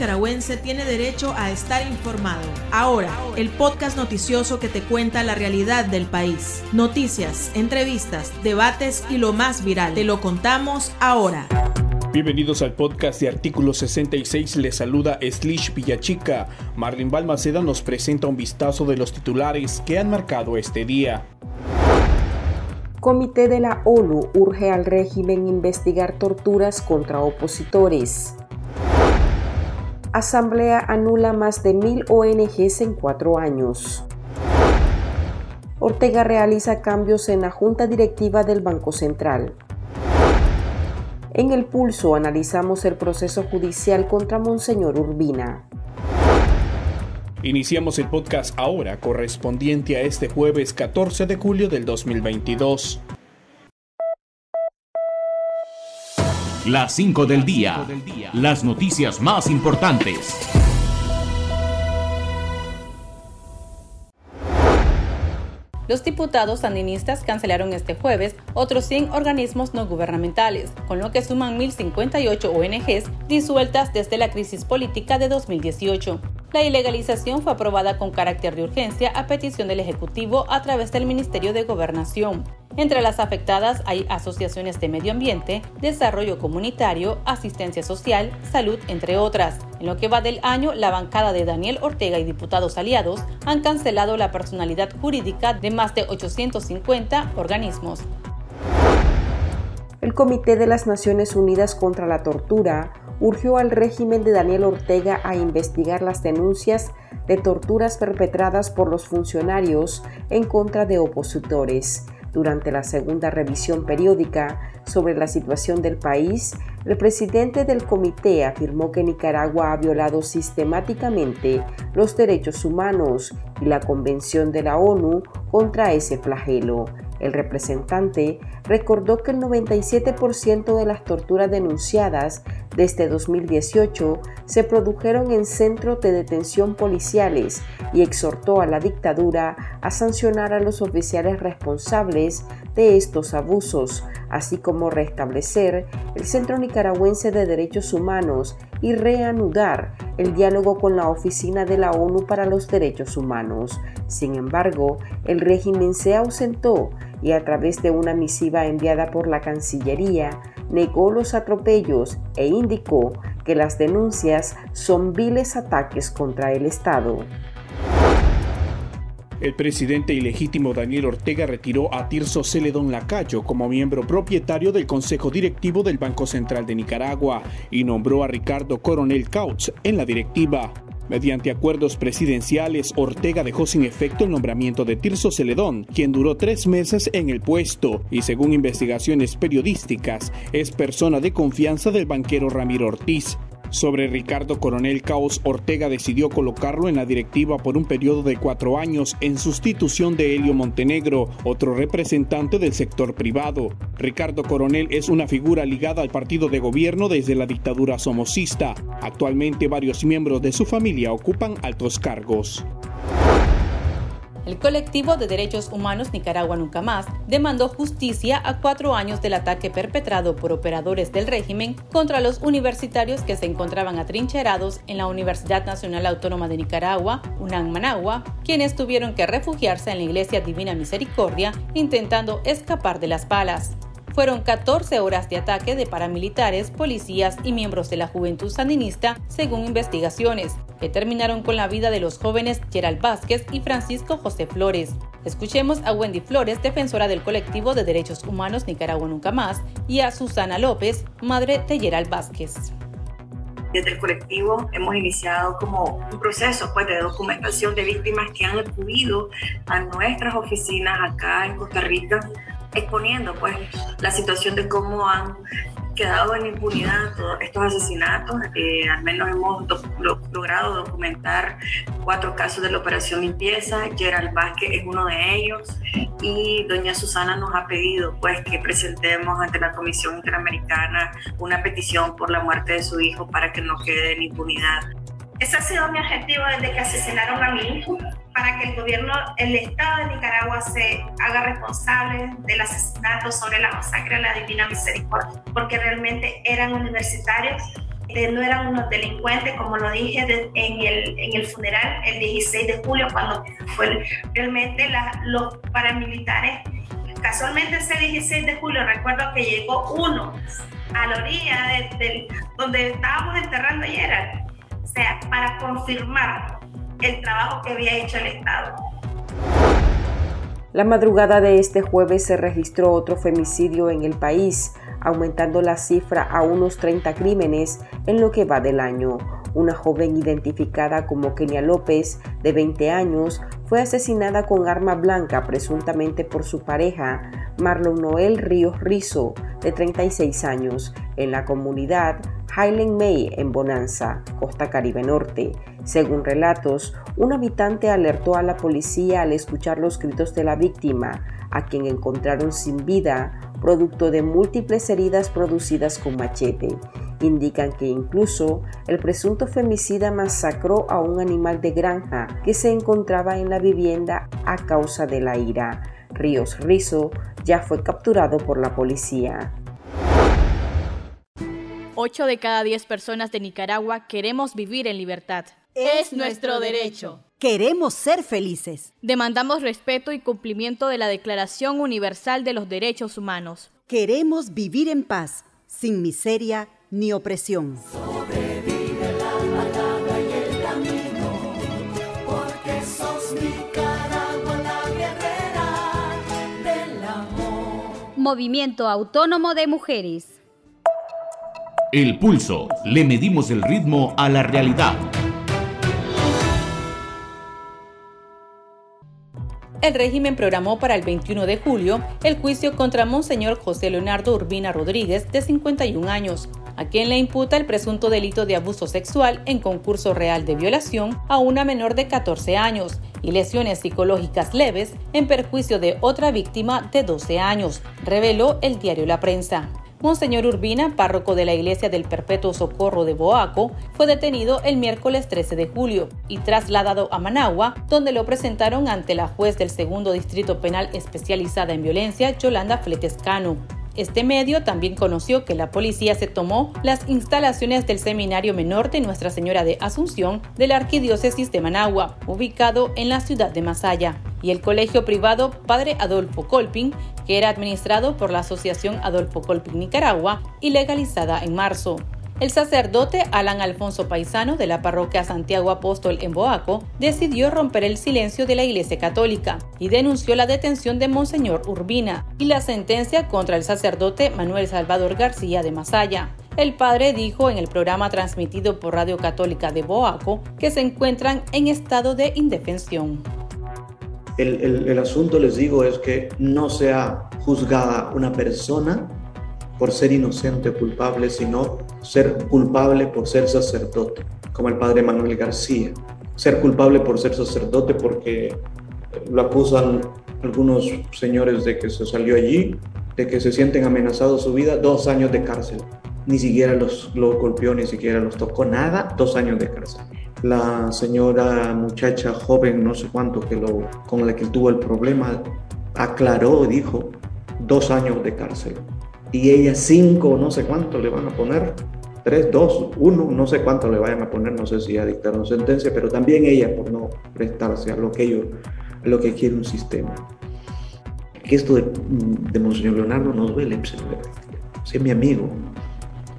nicaragüense tiene derecho a estar informado. Ahora, el podcast noticioso que te cuenta la realidad del país. Noticias, entrevistas, debates y lo más viral. Te lo contamos ahora. Bienvenidos al podcast de Artículo 66. Les saluda Slish Villachica. Marlin Balmaceda nos presenta un vistazo de los titulares que han marcado este día. Comité de la ONU urge al régimen investigar torturas contra opositores. Asamblea anula más de mil ONGs en cuatro años. Ortega realiza cambios en la Junta Directiva del Banco Central. En el pulso analizamos el proceso judicial contra Monseñor Urbina. Iniciamos el podcast ahora correspondiente a este jueves 14 de julio del 2022. Las 5 del día. Las noticias más importantes. Los diputados sandinistas cancelaron este jueves otros 100 organismos no gubernamentales, con lo que suman 1.058 ONGs disueltas desde la crisis política de 2018. La ilegalización fue aprobada con carácter de urgencia a petición del Ejecutivo a través del Ministerio de Gobernación. Entre las afectadas hay asociaciones de medio ambiente, desarrollo comunitario, asistencia social, salud, entre otras. En lo que va del año, la bancada de Daniel Ortega y diputados aliados han cancelado la personalidad jurídica de más de 850 organismos. El Comité de las Naciones Unidas contra la Tortura urgió al régimen de Daniel Ortega a investigar las denuncias de torturas perpetradas por los funcionarios en contra de opositores. Durante la segunda revisión periódica sobre la situación del país, el presidente del comité afirmó que Nicaragua ha violado sistemáticamente los derechos humanos y la Convención de la ONU contra ese flagelo. El representante recordó que el 97% de las torturas denunciadas desde 2018 se produjeron en centros de detención policiales y exhortó a la dictadura a sancionar a los oficiales responsables de estos abusos, así como restablecer el Centro Nicaragüense de Derechos Humanos y reanudar el diálogo con la Oficina de la ONU para los Derechos Humanos. Sin embargo, el régimen se ausentó y a través de una misiva enviada por la Cancillería negó los atropellos e indicó que las denuncias son viles ataques contra el Estado. El presidente ilegítimo Daniel Ortega retiró a Tirso Celedón Lacayo como miembro propietario del Consejo Directivo del Banco Central de Nicaragua y nombró a Ricardo Coronel Couch en la directiva. Mediante acuerdos presidenciales, Ortega dejó sin efecto el nombramiento de Tirso Celedón, quien duró tres meses en el puesto y según investigaciones periodísticas es persona de confianza del banquero Ramiro Ortiz. Sobre Ricardo Coronel Caos, Ortega decidió colocarlo en la directiva por un periodo de cuatro años en sustitución de Helio Montenegro, otro representante del sector privado. Ricardo Coronel es una figura ligada al partido de gobierno desde la dictadura somocista. Actualmente varios miembros de su familia ocupan altos cargos. El colectivo de derechos humanos Nicaragua Nunca Más demandó justicia a cuatro años del ataque perpetrado por operadores del régimen contra los universitarios que se encontraban atrincherados en la Universidad Nacional Autónoma de Nicaragua, UNAM Managua, quienes tuvieron que refugiarse en la Iglesia Divina Misericordia intentando escapar de las balas. Fueron 14 horas de ataque de paramilitares, policías y miembros de la juventud sandinista, según investigaciones, que terminaron con la vida de los jóvenes Gerald Vázquez y Francisco José Flores. Escuchemos a Wendy Flores, defensora del colectivo de derechos humanos Nicaragua Nunca Más, y a Susana López, madre de Gerald Vázquez. Desde el colectivo hemos iniciado como un proceso pues, de documentación de víctimas que han acudido a nuestras oficinas acá en Costa Rica exponiendo pues la situación de cómo han quedado en impunidad todos estos asesinatos. Eh, al menos hemos logrado documentar cuatro casos de la operación limpieza. Gerald Vázquez es uno de ellos y doña Susana nos ha pedido pues que presentemos ante la Comisión Interamericana una petición por la muerte de su hijo para que no quede en impunidad. Ese ha sido mi objetivo desde que asesinaron a mi hijo para que el gobierno, el Estado de Nicaragua se haga responsable del asesinato sobre la masacre de la Divina Misericordia, porque realmente eran universitarios eh, no eran unos delincuentes, como lo dije en, el, en el funeral el 16 de julio, cuando fue realmente los paramilitares. Casualmente ese 16 de julio recuerdo que llegó uno a la orilla de, donde estábamos enterrando ayer, o sea, para confirmar el trabajo que había hecho el Estado. La madrugada de este jueves se registró otro femicidio en el país, aumentando la cifra a unos 30 crímenes en lo que va del año. Una joven identificada como Kenia López, de 20 años, fue asesinada con arma blanca presuntamente por su pareja, Marlon Noel Ríos Rizo, de 36 años, en la comunidad Highland May en Bonanza, Costa Caribe Norte. Según relatos, un habitante alertó a la policía al escuchar los gritos de la víctima, a quien encontraron sin vida, producto de múltiples heridas producidas con machete. Indican que incluso el presunto femicida masacró a un animal de granja que se encontraba en la vivienda a causa de la ira. Ríos Rizo ya fue capturado por la policía. 8 de cada 10 personas de Nicaragua queremos vivir en libertad. Es nuestro derecho. Queremos ser felices. Demandamos respeto y cumplimiento de la Declaración Universal de los Derechos Humanos. Queremos vivir en paz, sin miseria ni opresión. Sobrevive la y el camino, porque sos Nicaragua la guerrera del amor. Movimiento Autónomo de Mujeres. El pulso. Le medimos el ritmo a la realidad. El régimen programó para el 21 de julio el juicio contra Monseñor José Leonardo Urbina Rodríguez, de 51 años, a quien le imputa el presunto delito de abuso sexual en concurso real de violación a una menor de 14 años y lesiones psicológicas leves en perjuicio de otra víctima de 12 años, reveló el diario La Prensa. Monseñor Urbina, párroco de la Iglesia del Perpetuo Socorro de Boaco, fue detenido el miércoles 13 de julio y trasladado a Managua, donde lo presentaron ante la juez del segundo distrito penal especializada en violencia, Yolanda Fletescano. Este medio también conoció que la policía se tomó las instalaciones del Seminario Menor de Nuestra Señora de Asunción de la Arquidiócesis de Managua, ubicado en la ciudad de Masaya, y el colegio privado Padre Adolfo Colpin, que era administrado por la Asociación Adolfo Colpin Nicaragua y legalizada en marzo. El sacerdote Alan Alfonso Paisano de la parroquia Santiago Apóstol en Boaco decidió romper el silencio de la Iglesia Católica y denunció la detención de Monseñor Urbina y la sentencia contra el sacerdote Manuel Salvador García de Masaya. El padre dijo en el programa transmitido por Radio Católica de Boaco que se encuentran en estado de indefensión. El, el asunto, les digo, es que no sea juzgada una persona por ser inocente o culpable, sino ser culpable por ser sacerdote, como el padre Manuel García. Ser culpable por ser sacerdote porque lo acusan algunos señores de que se salió allí, de que se sienten amenazados su vida, dos años de cárcel. Ni siquiera los, lo golpeó, ni siquiera los tocó, nada, dos años de cárcel. La señora muchacha joven, no sé cuánto, que lo, con la que tuvo el problema, aclaró, dijo, dos años de cárcel y ella cinco, no sé cuánto le van a poner, tres, dos, uno, no sé cuánto le vayan a poner, no sé si ya dictaron sentencia, pero también ella por no prestarse a lo que ellos, a lo que quiere un sistema. Que esto de, de Monseñor Leonardo nos duele, pues, es mi amigo,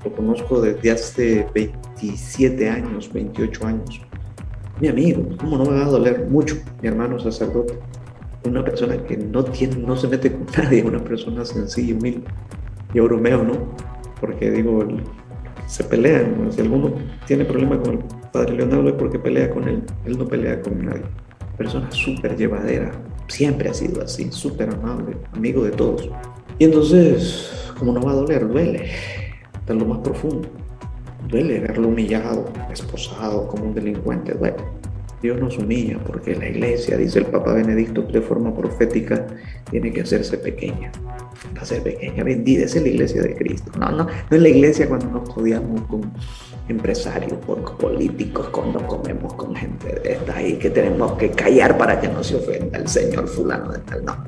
lo conozco desde hace 27 años, 28 años. Mi amigo, ¿cómo no me va a doler mucho? Mi hermano sacerdote, una persona que no, tiene, no se mete con nadie, una persona sencilla y humilde yo bromeo, ¿no? Porque digo, se pelean. Si alguno tiene problema con el padre Leonardo es porque pelea con él. Él no pelea con nadie. Persona súper llevadera. Siempre ha sido así, súper amable, amigo de todos. Y entonces, como no va a doler, duele. Hasta lo más profundo. Duele verlo humillado, esposado, como un delincuente. Duele. Dios nos humilla porque la iglesia, dice el Papa Benedicto, de forma profética, tiene que hacerse pequeña. Va a ser pequeña, bendita es la iglesia de Cristo. No, no, no es la iglesia cuando nos jodiamos con empresarios, políticos, cuando comemos con gente de esta ahí que tenemos que callar para que no se ofenda el Señor fulano de tal. No.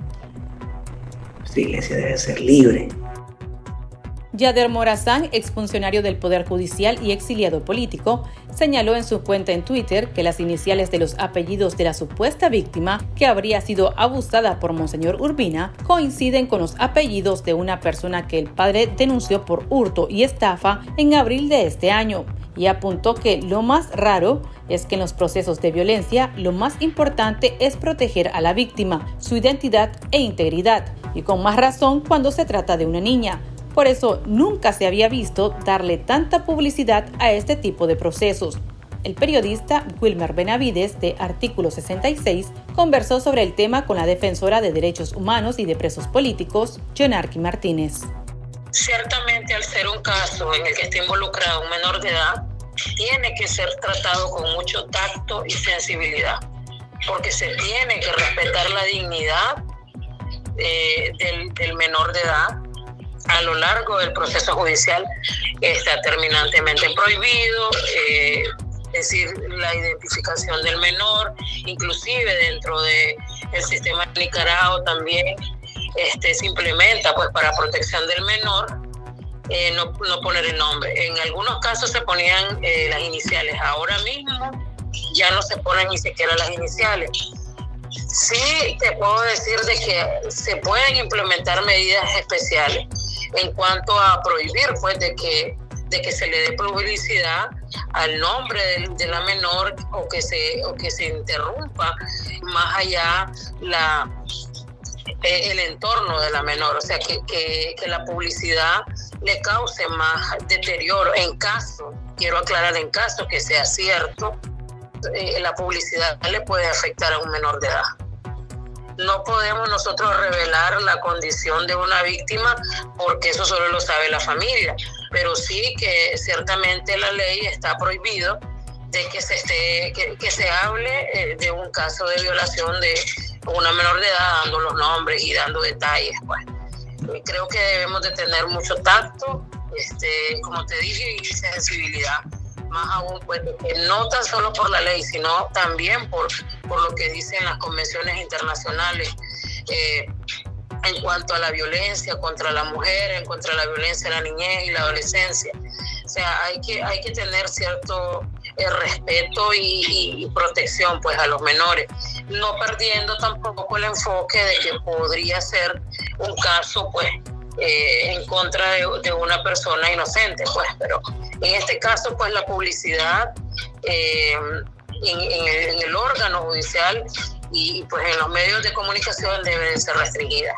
Esta iglesia debe ser libre. Yader Morazán, exfuncionario del Poder Judicial y exiliado político, señaló en su cuenta en Twitter que las iniciales de los apellidos de la supuesta víctima, que habría sido abusada por Monseñor Urbina, coinciden con los apellidos de una persona que el padre denunció por hurto y estafa en abril de este año, y apuntó que lo más raro es que en los procesos de violencia lo más importante es proteger a la víctima, su identidad e integridad, y con más razón cuando se trata de una niña por eso nunca se había visto darle tanta publicidad a este tipo de procesos. El periodista Wilmer Benavides, de Artículo 66, conversó sobre el tema con la defensora de derechos humanos y de presos políticos, Jonarqui Martínez. Ciertamente, al ser un caso en el que está involucrado un menor de edad, tiene que ser tratado con mucho tacto y sensibilidad, porque se tiene que respetar la dignidad eh, del menor de edad a lo largo del proceso judicial está terminantemente prohibido, eh, es decir, la identificación del menor, inclusive dentro el sistema de Nicaragua también este, se implementa pues para protección del menor. Eh, no, no, poner el nombre. En algunos casos se ponían eh, las iniciales. Ahora mismo ya no se ponen ni siquiera las iniciales. Sí te puedo decir de que se pueden implementar medidas especiales en cuanto a prohibir pues de que de que se le dé publicidad al nombre de, la menor o que se o que se interrumpa más allá la eh, el entorno de la menor, o sea, que, que, la publicidad le cause más deterioro en caso, quiero aclarar en caso que sea cierto, eh, la publicidad le puede afectar a un menor de edad no podemos nosotros revelar la condición de una víctima porque eso solo lo sabe la familia, pero sí que ciertamente la ley está prohibido de que se esté que, se hable eh, de un caso de violación de una menor de edad dando los nombres y dando detalles pues. Creo que debemos de tener mucho tacto este como te dije y sensibilidad más aún, pues, no tan solo por la ley, sino también por, por lo que dicen las convenciones internacionales eh, en cuanto a la violencia contra la mujer, en contra la violencia de la niñez y la adolescencia. O sea, hay que, hay que tener cierto eh, respeto y, protección pues a los menores, no perdiendo tampoco el enfoque de que podría ser un caso pues eh, en contra de, una persona inocente, pues, pero en este caso, pues la publicidad eh, en, el, órgano judicial y pues en los medios de comunicación debe ser restringida.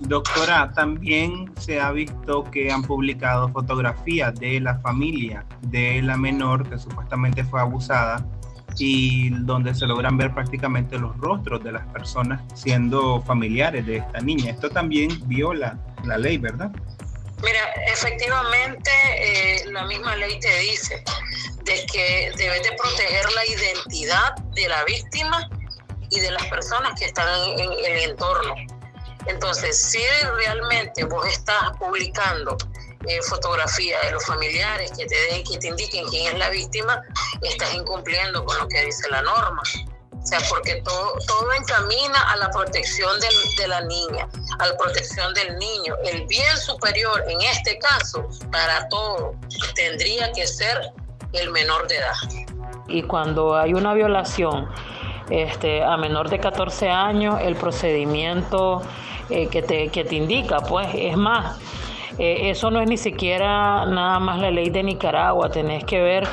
Doctora, también se ha visto que han publicado fotografías de la familia de la menor que supuestamente fue abusada y donde se logran ver prácticamente los rostros de las personas siendo familiares de esta niña. Esto también viola la ley, ¿verdad? Mira, efectivamente eh, la misma ley te dice de que debes de proteger la identidad de la víctima y de las personas que están en, el entorno. Entonces, si realmente vos estás publicando eh, fotografía de los familiares que te den, que te indiquen quién es la víctima, estás incumpliendo con lo que dice la norma. O sea, porque todo, todo encamina a la protección de la niña, a la protección del niño. El bien superior, en este caso, para todo, tendría que ser el menor de edad. Y cuando hay una violación este, a menor de 14 años, el procedimiento eh, que, te, que te indica, pues, es más, eh, eso no es ni siquiera nada más la ley de Nicaragua, tenés que ver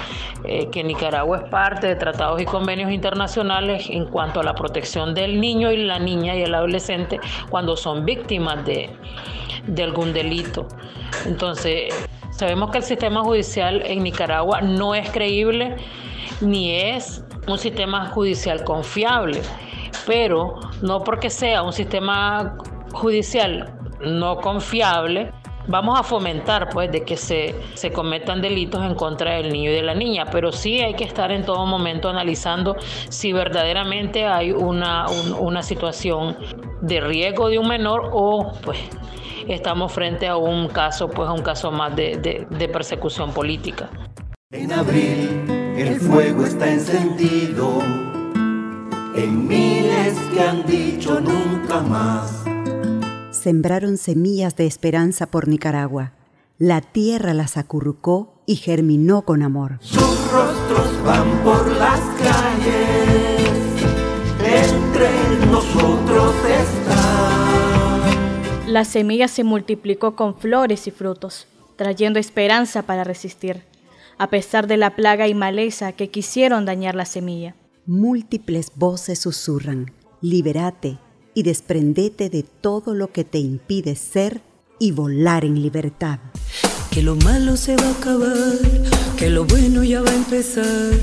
eh, que Nicaragua es parte de tratados y convenios internacionales en cuanto a la protección del niño y la niña y el adolescente cuando son víctimas de, de algún delito. Entonces, sabemos que el sistema judicial en Nicaragua no es creíble ni es un sistema judicial confiable, pero no porque sea un sistema judicial no confiable, vamos a fomentar pues de que se, se cometan delitos en contra del niño y de la niña, pero sí hay que estar en todo momento analizando si verdaderamente hay una, una situación de riesgo de un menor o pues estamos frente a un caso, pues a un caso más de, de, de persecución política. En abril el fuego está encendido en miles que han dicho nunca más sembraron semillas de esperanza por Nicaragua. la tierra las acurrucó y germinó con amor. Sus rostros van por las calles, entre nosotros están. La semilla se multiplicó con flores y frutos, trayendo esperanza para resistir, a pesar de la plaga y maleza que quisieron dañar la semilla. Múltiples voces susurran, liberate y desprendete de todo lo que te impide ser y volar en libertad. Que lo malo se va a acabar, que lo bueno ya va a empezar.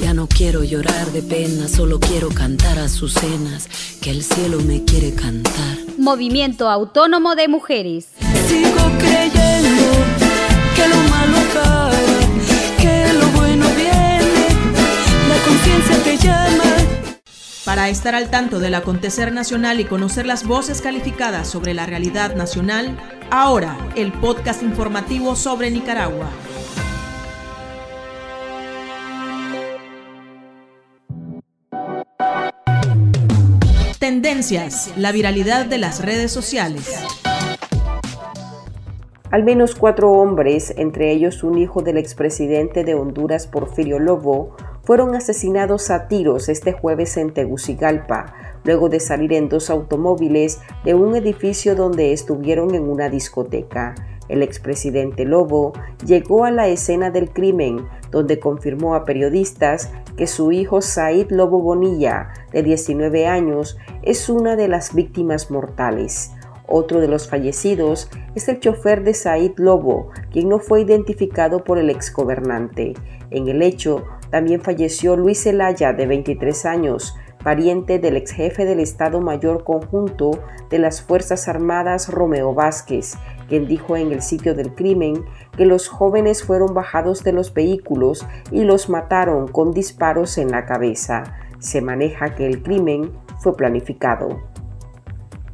Ya no quiero llorar de pena, solo quiero cantar a sus cenas, que el cielo me quiere cantar. Movimiento Autónomo de Mujeres. Sigo creyendo que lo malo acaba, que lo bueno viene, la conciencia te llama. Para estar al tanto del acontecer nacional y conocer las voces calificadas sobre la realidad nacional, ahora el podcast informativo sobre Nicaragua. Tendencias, la viralidad de las redes sociales. Al menos cuatro hombres, entre ellos un hijo del expresidente de Honduras Porfirio Lobo, fueron asesinados a tiros este jueves en Tegucigalpa, luego de salir en dos automóviles de un edificio donde estuvieron en una discoteca. El expresidente Lobo llegó a la escena del crimen, donde confirmó a periodistas que su hijo Said Lobo Bonilla, de 19 años, es una de las víctimas mortales. Otro de los fallecidos es el chofer de Said Lobo, quien no fue identificado por el exgobernante. En el hecho, también falleció Luis Zelaya, de 23 años, pariente del ex jefe del Estado Mayor Conjunto de las Fuerzas Armadas Romeo Vázquez, quien dijo en el sitio del crimen que los jóvenes fueron bajados de los vehículos y los mataron con disparos en la cabeza. Se maneja que el crimen fue planificado.